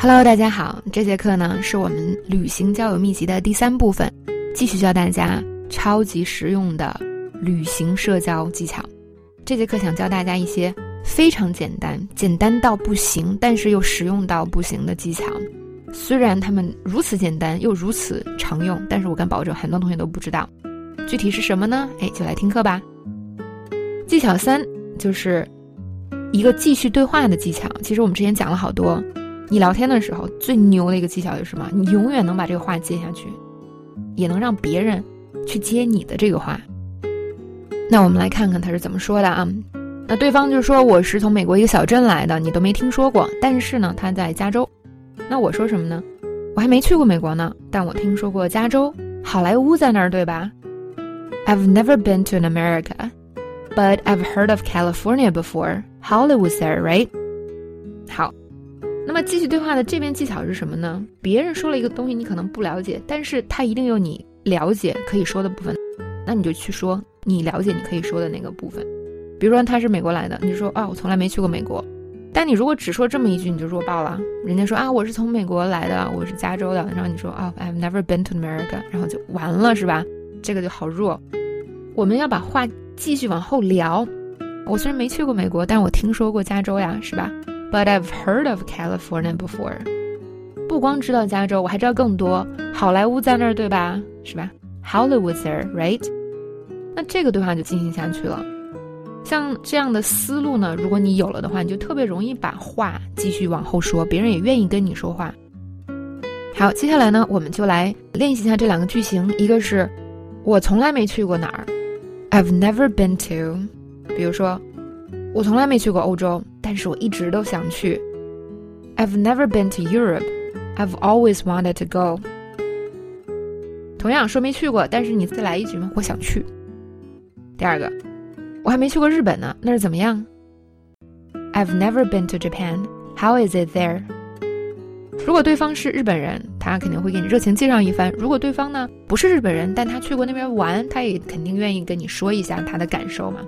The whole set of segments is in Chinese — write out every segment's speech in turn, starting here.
Hello，大家好，这节课呢是我们旅行交友秘籍的第三部分，继续教大家超级实用的旅行社交技巧。这节课想教大家一些非常简单、简单到不行，但是又实用到不行的技巧。虽然他们如此简单又如此常用，但是我敢保证很多同学都不知道。具体是什么呢？哎，就来听课吧。技巧三就是一个继续对话的技巧。其实我们之前讲了好多。你聊天的时候最牛的一个技巧是什么？你永远能把这个话接下去，也能让别人去接你的这个话。那我们来看看他是怎么说的啊？那对方就说我是从美国一个小镇来的，你都没听说过。但是呢，他在加州。那我说什么呢？我还没去过美国呢，但我听说过加州，好莱坞在那儿，对吧？I've never been to an America, but I've heard of California before. Hollywood's there, right? 好。那么继续对话的这边技巧是什么呢？别人说了一个东西，你可能不了解，但是他一定有你了解可以说的部分，那你就去说你了解你可以说的那个部分。比如说他是美国来的，你说啊我从来没去过美国，但你如果只说这么一句，你就弱爆了。人家说啊我是从美国来的，我是加州的，然后你说啊 I've never been to America，然后就完了是吧？这个就好弱。我们要把话继续往后聊。我虽然没去过美国，但我听说过加州呀，是吧？But I've heard of California before。不光知道加州，我还知道更多。好莱坞在那儿，对吧？是吧？Hollywood's there, right？那这个对话就进行下去了。像这样的思路呢，如果你有了的话，你就特别容易把话继续往后说，别人也愿意跟你说话。好，接下来呢，我们就来练习一下这两个句型。一个是我从来没去过哪儿，I've never been to。比如说。我从来没去过欧洲，但是我一直都想去。I've never been to Europe. I've always wanted to go. 同样说没去过，但是你再来一句吗？我想去。第二个，我还没去过日本呢，那是怎么样？I've never been to Japan. How is it there? 如果对方是日本人，他肯定会给你热情介绍一番；如果对方呢不是日本人，但他去过那边玩，他也肯定愿意跟你说一下他的感受嘛。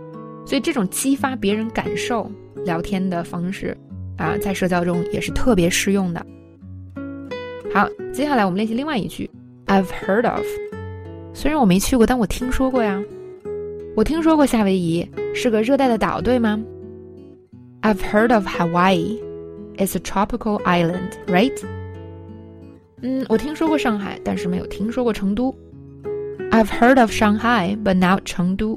所以这种激发别人感受聊天的方式，啊，在社交中也是特别适用的。好，接下来我们练习另外一句，I've heard of。虽然我没去过，但我听说过呀。我听说过夏威夷是个热带的岛，对吗？I've heard of Hawaii. It's a tropical island, right? 嗯，我听说过上海，但是没有听说过成都。I've heard of Shanghai, but not 成都。